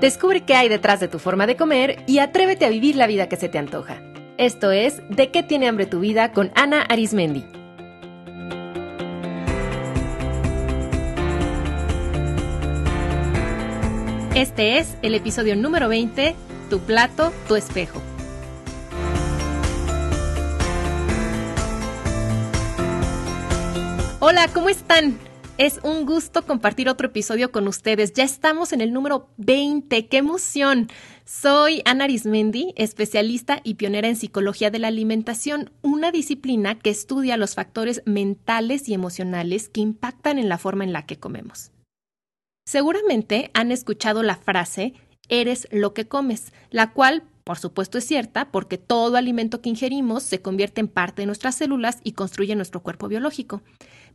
Descubre qué hay detrás de tu forma de comer y atrévete a vivir la vida que se te antoja. Esto es De qué tiene hambre tu vida con Ana Arismendi. Este es el episodio número 20, Tu plato, tu espejo. Hola, ¿cómo están? Es un gusto compartir otro episodio con ustedes. Ya estamos en el número 20. ¡Qué emoción! Soy Ana Arismendi, especialista y pionera en psicología de la alimentación, una disciplina que estudia los factores mentales y emocionales que impactan en la forma en la que comemos. Seguramente han escuchado la frase eres lo que comes, la cual por supuesto es cierta porque todo alimento que ingerimos se convierte en parte de nuestras células y construye nuestro cuerpo biológico.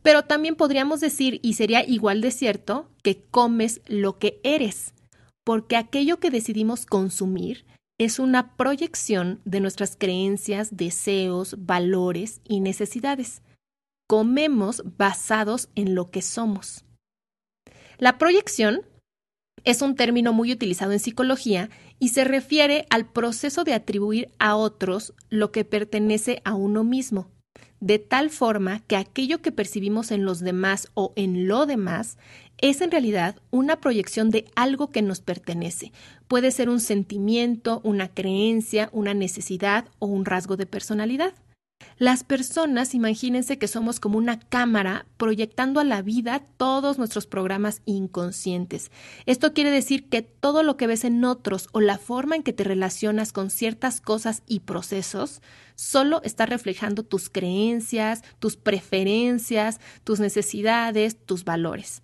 Pero también podríamos decir, y sería igual de cierto, que comes lo que eres, porque aquello que decidimos consumir es una proyección de nuestras creencias, deseos, valores y necesidades. Comemos basados en lo que somos. La proyección es un término muy utilizado en psicología y se refiere al proceso de atribuir a otros lo que pertenece a uno mismo, de tal forma que aquello que percibimos en los demás o en lo demás es en realidad una proyección de algo que nos pertenece. Puede ser un sentimiento, una creencia, una necesidad o un rasgo de personalidad. Las personas, imagínense que somos como una cámara proyectando a la vida todos nuestros programas inconscientes. Esto quiere decir que todo lo que ves en otros o la forma en que te relacionas con ciertas cosas y procesos solo está reflejando tus creencias, tus preferencias, tus necesidades, tus valores.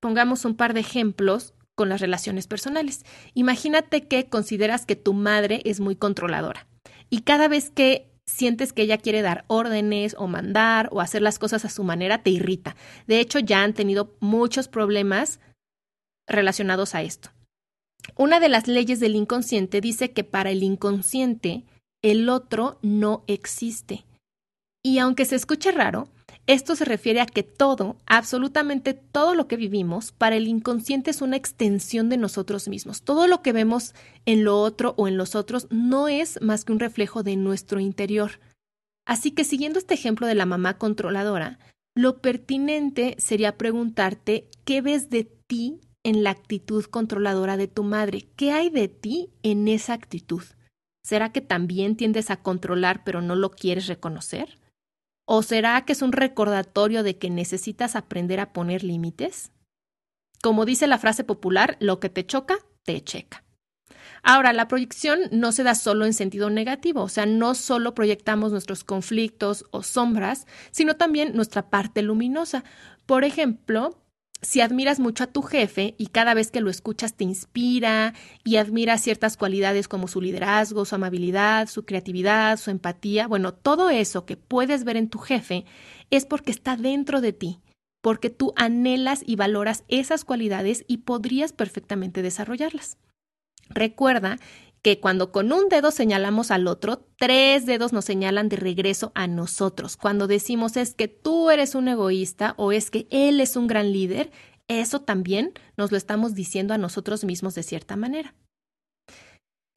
Pongamos un par de ejemplos con las relaciones personales. Imagínate que consideras que tu madre es muy controladora y cada vez que sientes que ella quiere dar órdenes o mandar o hacer las cosas a su manera, te irrita. De hecho, ya han tenido muchos problemas relacionados a esto. Una de las leyes del inconsciente dice que para el inconsciente el otro no existe. Y aunque se escuche raro, esto se refiere a que todo, absolutamente todo lo que vivimos, para el inconsciente es una extensión de nosotros mismos. Todo lo que vemos en lo otro o en los otros no es más que un reflejo de nuestro interior. Así que siguiendo este ejemplo de la mamá controladora, lo pertinente sería preguntarte qué ves de ti en la actitud controladora de tu madre. ¿Qué hay de ti en esa actitud? ¿Será que también tiendes a controlar pero no lo quieres reconocer? ¿O será que es un recordatorio de que necesitas aprender a poner límites? Como dice la frase popular, lo que te choca, te checa. Ahora, la proyección no se da solo en sentido negativo, o sea, no solo proyectamos nuestros conflictos o sombras, sino también nuestra parte luminosa. Por ejemplo, si admiras mucho a tu jefe y cada vez que lo escuchas te inspira y admiras ciertas cualidades como su liderazgo, su amabilidad, su creatividad, su empatía, bueno, todo eso que puedes ver en tu jefe es porque está dentro de ti, porque tú anhelas y valoras esas cualidades y podrías perfectamente desarrollarlas. Recuerda que cuando con un dedo señalamos al otro, tres dedos nos señalan de regreso a nosotros. Cuando decimos es que tú eres un egoísta o es que él es un gran líder, eso también nos lo estamos diciendo a nosotros mismos de cierta manera.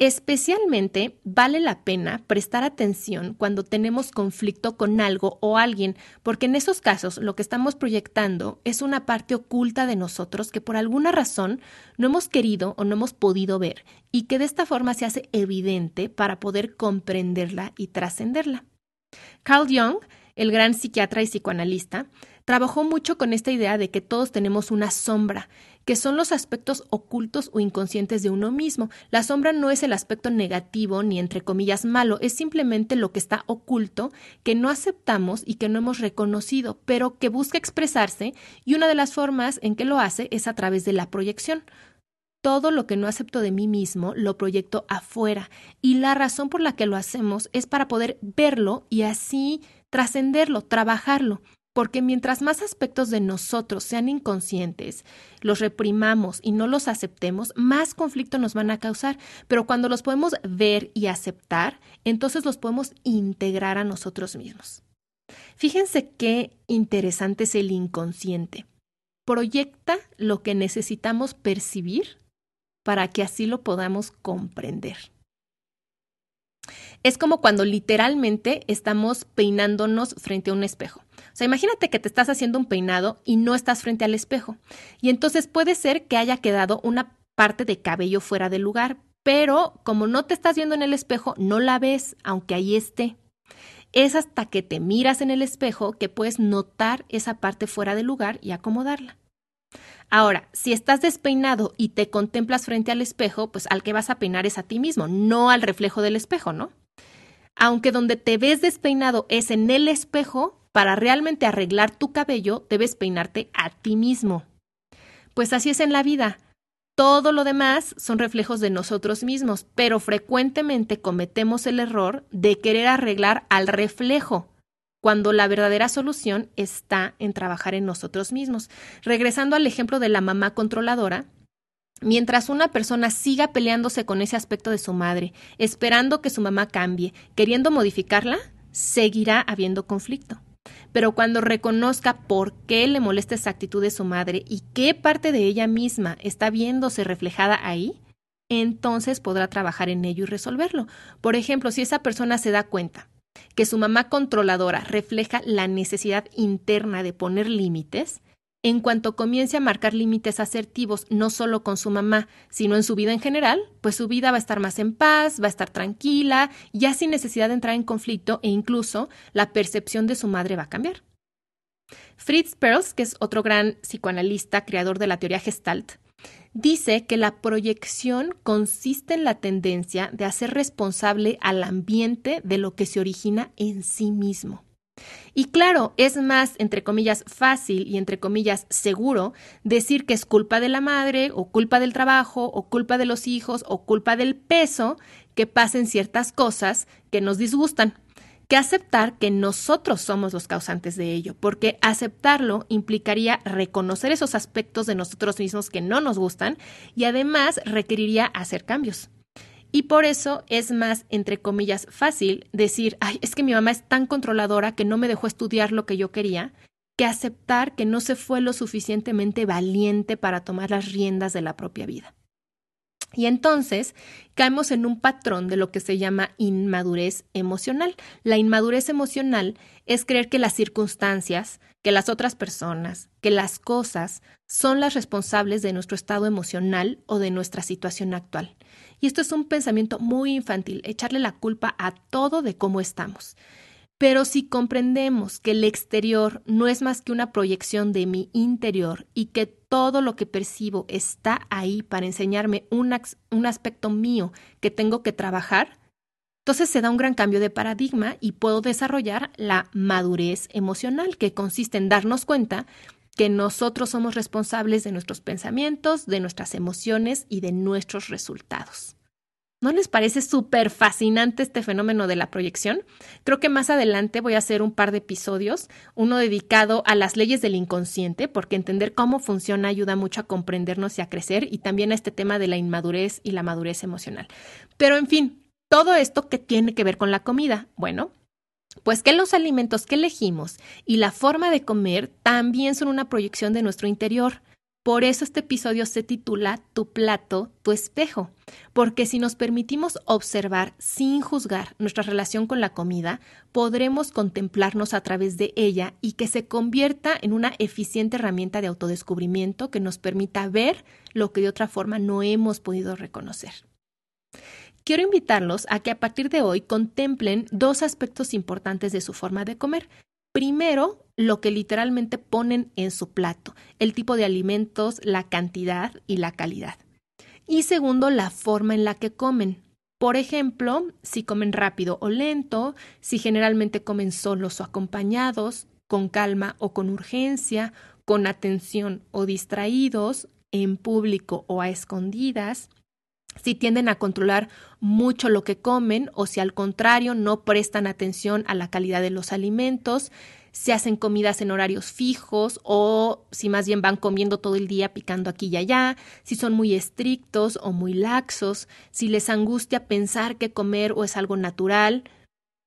Especialmente vale la pena prestar atención cuando tenemos conflicto con algo o alguien, porque en esos casos lo que estamos proyectando es una parte oculta de nosotros que por alguna razón no hemos querido o no hemos podido ver y que de esta forma se hace evidente para poder comprenderla y trascenderla. Carl Jung, el gran psiquiatra y psicoanalista, trabajó mucho con esta idea de que todos tenemos una sombra que son los aspectos ocultos o inconscientes de uno mismo. La sombra no es el aspecto negativo ni entre comillas malo, es simplemente lo que está oculto, que no aceptamos y que no hemos reconocido, pero que busca expresarse y una de las formas en que lo hace es a través de la proyección. Todo lo que no acepto de mí mismo lo proyecto afuera y la razón por la que lo hacemos es para poder verlo y así trascenderlo, trabajarlo porque mientras más aspectos de nosotros sean inconscientes, los reprimamos y no los aceptemos, más conflicto nos van a causar. Pero cuando los podemos ver y aceptar, entonces los podemos integrar a nosotros mismos. Fíjense qué interesante es el inconsciente. Proyecta lo que necesitamos percibir para que así lo podamos comprender. Es como cuando literalmente estamos peinándonos frente a un espejo. O sea, imagínate que te estás haciendo un peinado y no estás frente al espejo. Y entonces puede ser que haya quedado una parte de cabello fuera del lugar, pero como no te estás viendo en el espejo, no la ves, aunque ahí esté. Es hasta que te miras en el espejo que puedes notar esa parte fuera del lugar y acomodarla. Ahora, si estás despeinado y te contemplas frente al espejo, pues al que vas a peinar es a ti mismo, no al reflejo del espejo, ¿no? Aunque donde te ves despeinado es en el espejo, para realmente arreglar tu cabello debes peinarte a ti mismo. Pues así es en la vida. Todo lo demás son reflejos de nosotros mismos, pero frecuentemente cometemos el error de querer arreglar al reflejo, cuando la verdadera solución está en trabajar en nosotros mismos. Regresando al ejemplo de la mamá controladora, Mientras una persona siga peleándose con ese aspecto de su madre, esperando que su mamá cambie, queriendo modificarla, seguirá habiendo conflicto. Pero cuando reconozca por qué le molesta esa actitud de su madre y qué parte de ella misma está viéndose reflejada ahí, entonces podrá trabajar en ello y resolverlo. Por ejemplo, si esa persona se da cuenta que su mamá controladora refleja la necesidad interna de poner límites, en cuanto comience a marcar límites asertivos, no solo con su mamá, sino en su vida en general, pues su vida va a estar más en paz, va a estar tranquila, ya sin necesidad de entrar en conflicto e incluso la percepción de su madre va a cambiar. Fritz Perls, que es otro gran psicoanalista, creador de la teoría Gestalt, dice que la proyección consiste en la tendencia de hacer responsable al ambiente de lo que se origina en sí mismo. Y claro, es más, entre comillas, fácil y entre comillas, seguro decir que es culpa de la madre o culpa del trabajo o culpa de los hijos o culpa del peso que pasen ciertas cosas que nos disgustan que aceptar que nosotros somos los causantes de ello, porque aceptarlo implicaría reconocer esos aspectos de nosotros mismos que no nos gustan y además requeriría hacer cambios. Y por eso es más, entre comillas, fácil decir, ay, es que mi mamá es tan controladora que no me dejó estudiar lo que yo quería, que aceptar que no se fue lo suficientemente valiente para tomar las riendas de la propia vida. Y entonces caemos en un patrón de lo que se llama inmadurez emocional. La inmadurez emocional es creer que las circunstancias, que las otras personas, que las cosas son las responsables de nuestro estado emocional o de nuestra situación actual. Y esto es un pensamiento muy infantil, echarle la culpa a todo de cómo estamos. Pero si comprendemos que el exterior no es más que una proyección de mi interior y que todo lo que percibo está ahí para enseñarme un, un, aspecto mío que tengo que trabajar, entonces se da un gran cambio de paradigma y puedo desarrollar la madurez emocional, que consiste en darnos cuenta que nosotros somos responsables de nuestros pensamientos, de nuestras emociones y de nuestros resultados. ¿No les parece súper fascinante este fenómeno de la proyección? Creo que más adelante voy a hacer un par de episodios, uno dedicado a las leyes del inconsciente, porque entender cómo funciona ayuda mucho a comprendernos y a crecer, y también a este tema de la inmadurez y la madurez emocional. Pero en fin, todo esto que tiene que ver con la comida. Bueno, pues que los alimentos que elegimos y la forma de comer también son una proyección de nuestro interior. Por eso este episodio se titula Tu plato, tu espejo, porque si nos permitimos observar sin juzgar nuestra relación con la comida, podremos contemplarnos a través de ella y que se convierta en una eficiente herramienta de autodescubrimiento que nos permita ver lo que de otra forma no hemos podido reconocer. Quiero invitarlos a que a partir de hoy contemplen dos aspectos importantes de su forma de comer. Primero, lo que literalmente ponen en su plato, el tipo de alimentos, la cantidad y la calidad. Y segundo, la forma en la que comen. Por ejemplo, si comen rápido o lento, si generalmente comen solos o acompañados, con calma o con urgencia, con atención o distraídos, en público o a escondidas, si tienden a controlar mucho lo que comen o si al contrario no prestan atención a la calidad de los alimentos, si hacen comidas en horarios fijos o si más bien van comiendo todo el día picando aquí y allá, si son muy estrictos o muy laxos, si les angustia pensar que comer o es algo natural.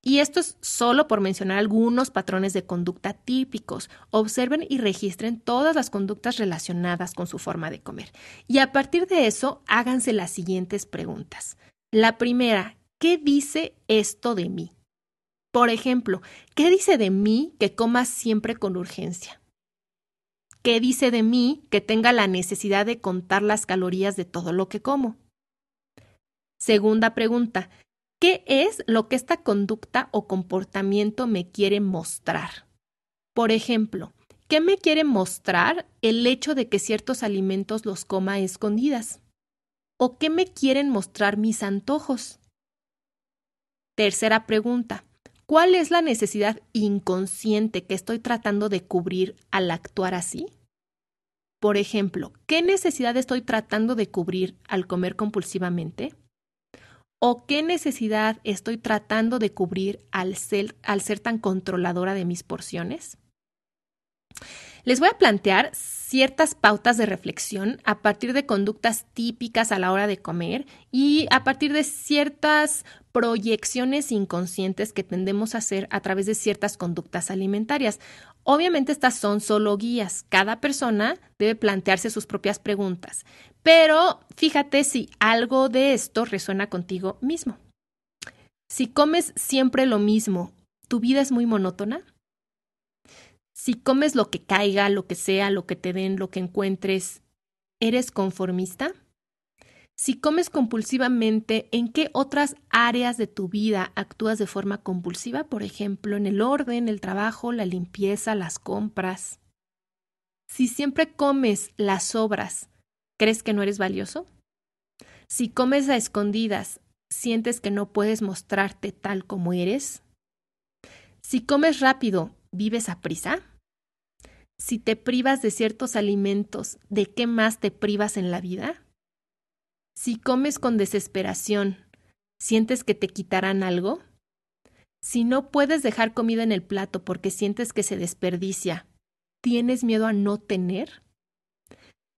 Y esto es solo por mencionar algunos patrones de conducta típicos. Observen y registren todas las conductas relacionadas con su forma de comer. Y a partir de eso, háganse las siguientes preguntas. La primera, ¿qué dice esto de mí? Por ejemplo, ¿qué dice de mí que coma siempre con urgencia? ¿Qué dice de mí que tenga la necesidad de contar las calorías de todo lo que como? Segunda pregunta, ¿Qué es lo que esta conducta o comportamiento me quiere mostrar? Por ejemplo, ¿qué me quiere mostrar el hecho de que ciertos alimentos los coma a escondidas? ¿O qué me quieren mostrar mis antojos? Tercera pregunta. ¿Cuál es la necesidad inconsciente que estoy tratando de cubrir al actuar así? Por ejemplo, ¿qué necesidad estoy tratando de cubrir al comer compulsivamente? ¿O qué necesidad estoy tratando de cubrir al ser, tan controladora de mis porciones? Les voy a plantear ciertas pautas de reflexión a partir de conductas típicas a la hora de comer y a partir de ciertas proyecciones inconscientes que tendemos a hacer a través de ciertas conductas alimentarias. Obviamente estas son solo guías. Cada persona debe plantearse sus propias preguntas. Pero fíjate si algo de esto resuena contigo mismo. Si comes siempre lo mismo, ¿tu vida es muy monótona? Si comes lo que caiga, lo que sea, lo que te den, lo que encuentres, ¿eres conformista? Si comes compulsivamente, ¿en qué otras áreas de tu vida actúas de forma compulsiva? Por ejemplo, en el orden, el trabajo, la limpieza, las compras. Si siempre comes las sobras, ¿crees que no eres valioso? Si comes a escondidas, ¿sientes que no puedes mostrarte tal como eres? Si comes rápido, ¿vives a prisa? Si te privas de ciertos alimentos, ¿de qué más te privas en la vida? Si comes con desesperación, ¿sientes que te quitarán algo? Si no puedes dejar comida en el plato porque sientes que se desperdicia, ¿tienes miedo a no tener?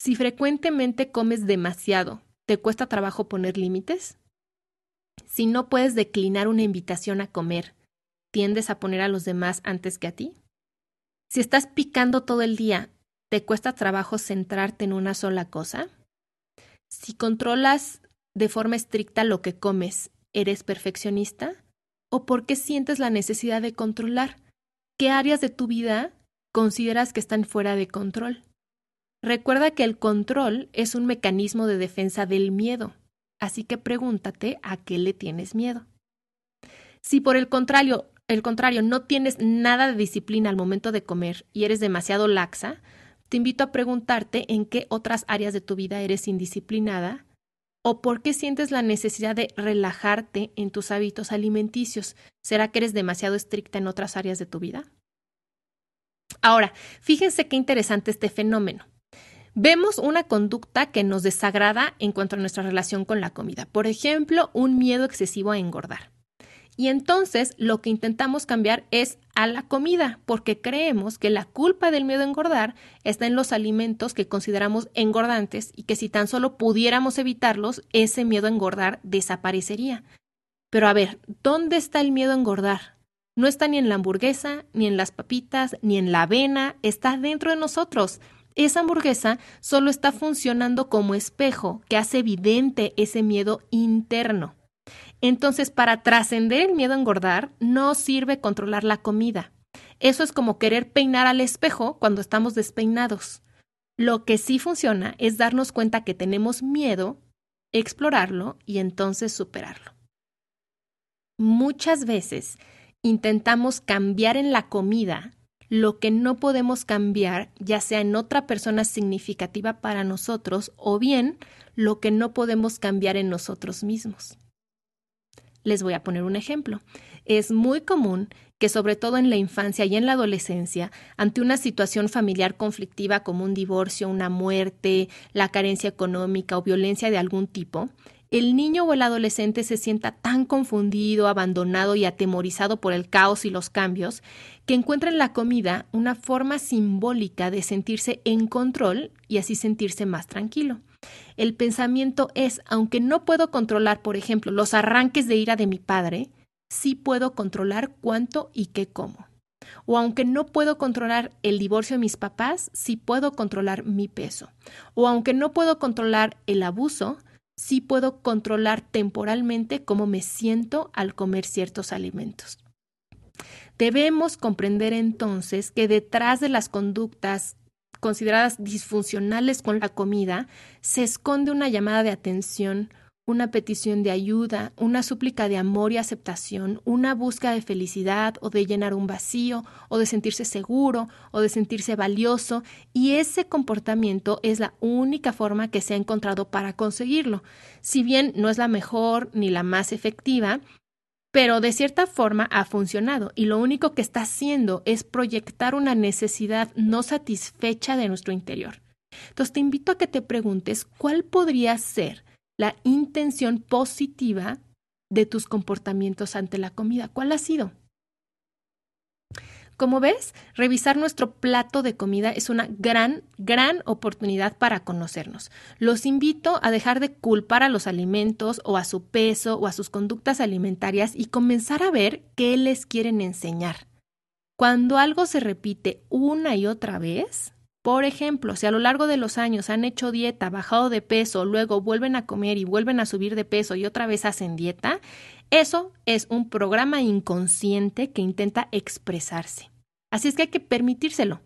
Si frecuentemente comes demasiado, ¿te cuesta trabajo poner límites? Si no puedes declinar una invitación a comer, ¿tiendes a poner a los demás antes que a ti? Si estás picando todo el día, ¿te cuesta trabajo centrarte en una sola cosa? Si controlas de forma estricta lo que comes, ¿eres perfeccionista? ¿O por qué sientes la necesidad de controlar? ¿Qué áreas de tu vida consideras que están fuera de control? Recuerda que el control es un mecanismo de defensa del miedo, así que pregúntate a qué le tienes miedo. Si por el contrario, el contrario no tienes nada de disciplina al momento de comer y eres demasiado laxa, te invito a preguntarte en qué otras áreas de tu vida eres indisciplinada o por qué sientes la necesidad de relajarte en tus hábitos alimenticios. ¿Será que eres demasiado estricta en otras áreas de tu vida? Ahora, fíjense qué interesante este fenómeno. Vemos una conducta que nos desagrada en cuanto a nuestra relación con la comida. Por ejemplo, un miedo excesivo a engordar. Y entonces lo que intentamos cambiar es a la comida, porque creemos que la culpa del miedo a engordar está en los alimentos que consideramos engordantes y que si tan solo pudiéramos evitarlos, ese miedo a engordar desaparecería. Pero a ver, ¿dónde está el miedo a engordar? No está ni en la hamburguesa, ni en las papitas, ni en la avena, está dentro de nosotros. Esa hamburguesa solo está funcionando como espejo que hace evidente ese miedo interno. Entonces, para trascender el miedo a engordar, no sirve controlar la comida. Eso es como querer peinar al espejo cuando estamos despeinados. Lo que sí funciona es darnos cuenta que tenemos miedo, explorarlo y entonces superarlo. Muchas veces intentamos cambiar en la comida lo que no podemos cambiar, ya sea en otra persona significativa para nosotros o bien lo que no podemos cambiar en nosotros mismos. Les voy a poner un ejemplo. Es muy común que sobre todo en la infancia y en la adolescencia, ante una situación familiar conflictiva como un divorcio, una muerte, la carencia económica o violencia de algún tipo, el niño o el adolescente se sienta tan confundido, abandonado y atemorizado por el caos y los cambios, que encuentra en la comida una forma simbólica de sentirse en control y así sentirse más tranquilo. El pensamiento es, aunque no puedo controlar, por ejemplo, los arranques de ira de mi padre, sí puedo controlar cuánto y qué como. O aunque no puedo controlar el divorcio de mis papás, sí puedo controlar mi peso. O aunque no puedo controlar el abuso, sí puedo controlar temporalmente cómo me siento al comer ciertos alimentos. Debemos comprender entonces que detrás de las conductas consideradas disfuncionales con la comida se esconde una llamada de atención, una petición de ayuda, una súplica de amor y aceptación, una búsqueda de felicidad o de llenar un vacío o de sentirse seguro o de sentirse valioso y ese comportamiento es la única forma que se ha encontrado para conseguirlo. Si bien no es la mejor ni la más efectiva, pero de cierta forma ha funcionado y lo único que está haciendo es proyectar una necesidad no satisfecha de nuestro interior. Entonces te invito a que te preguntes cuál podría ser la intención positiva de tus comportamientos ante la comida. ¿Cuál ha sido? Como ves, revisar nuestro plato de comida es una gran, gran oportunidad para conocernos. Los invito a dejar de culpar a los alimentos o a su peso o a sus conductas alimentarias y comenzar a ver qué les quieren enseñar. Cuando algo se repite una y otra vez, por ejemplo, si a lo largo de los años han hecho dieta, bajado de peso, luego vuelven a comer y vuelven a subir de peso y otra vez hacen dieta, eso es un programa inconsciente que intenta expresarse. Así es que hay que permitírselo.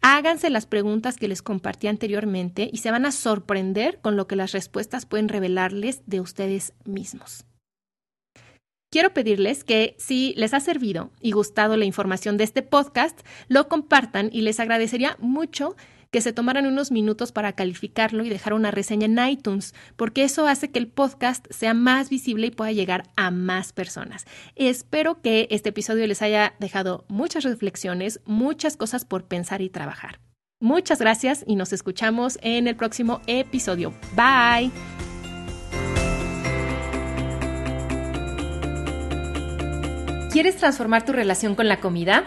Háganse las preguntas que les compartí anteriormente y se van a sorprender con lo que las respuestas pueden revelarles de ustedes mismos. Quiero pedirles que si les ha servido y gustado la información de este podcast, lo compartan y les agradecería mucho que se tomaran unos minutos para calificarlo y dejar una reseña en iTunes, porque eso hace que el podcast sea más visible y pueda llegar a más personas. Espero que este episodio les haya dejado muchas reflexiones, muchas cosas por pensar y trabajar. Muchas gracias y nos escuchamos en el próximo episodio. Bye. ¿Quieres transformar tu relación con la comida?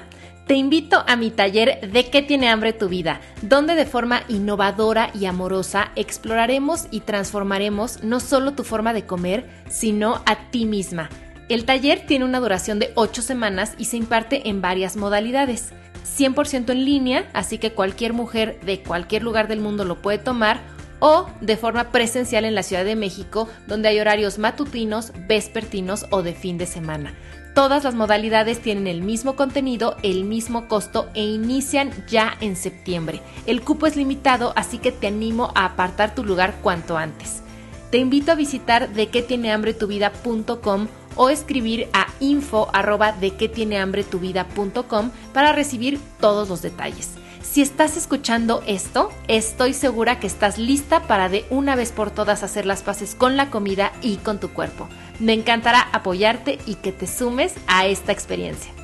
Te invito a mi taller de qué tiene hambre tu vida, donde de forma innovadora y amorosa exploraremos y transformaremos no solo tu forma de comer, sino a ti misma. El taller tiene una duración de 8 semanas y se imparte en varias modalidades. 100% en línea, así que cualquier mujer de cualquier lugar del mundo lo puede tomar, o de forma presencial en la Ciudad de México, donde hay horarios matutinos, vespertinos o de fin de semana. Todas las modalidades tienen el mismo contenido, el mismo costo e inician ya en septiembre. El cupo es limitado, así que te animo a apartar tu lugar cuanto antes. Te invito a visitar de qué tiene hambre tu vida.com o escribir a info arroba de qué tiene hambre tu vida.com para recibir todos los detalles. Si estás escuchando esto, estoy segura que estás lista para de una vez por todas hacer las paces con la comida y con tu cuerpo. Me encantará apoyarte y que te sumes a esta experiencia.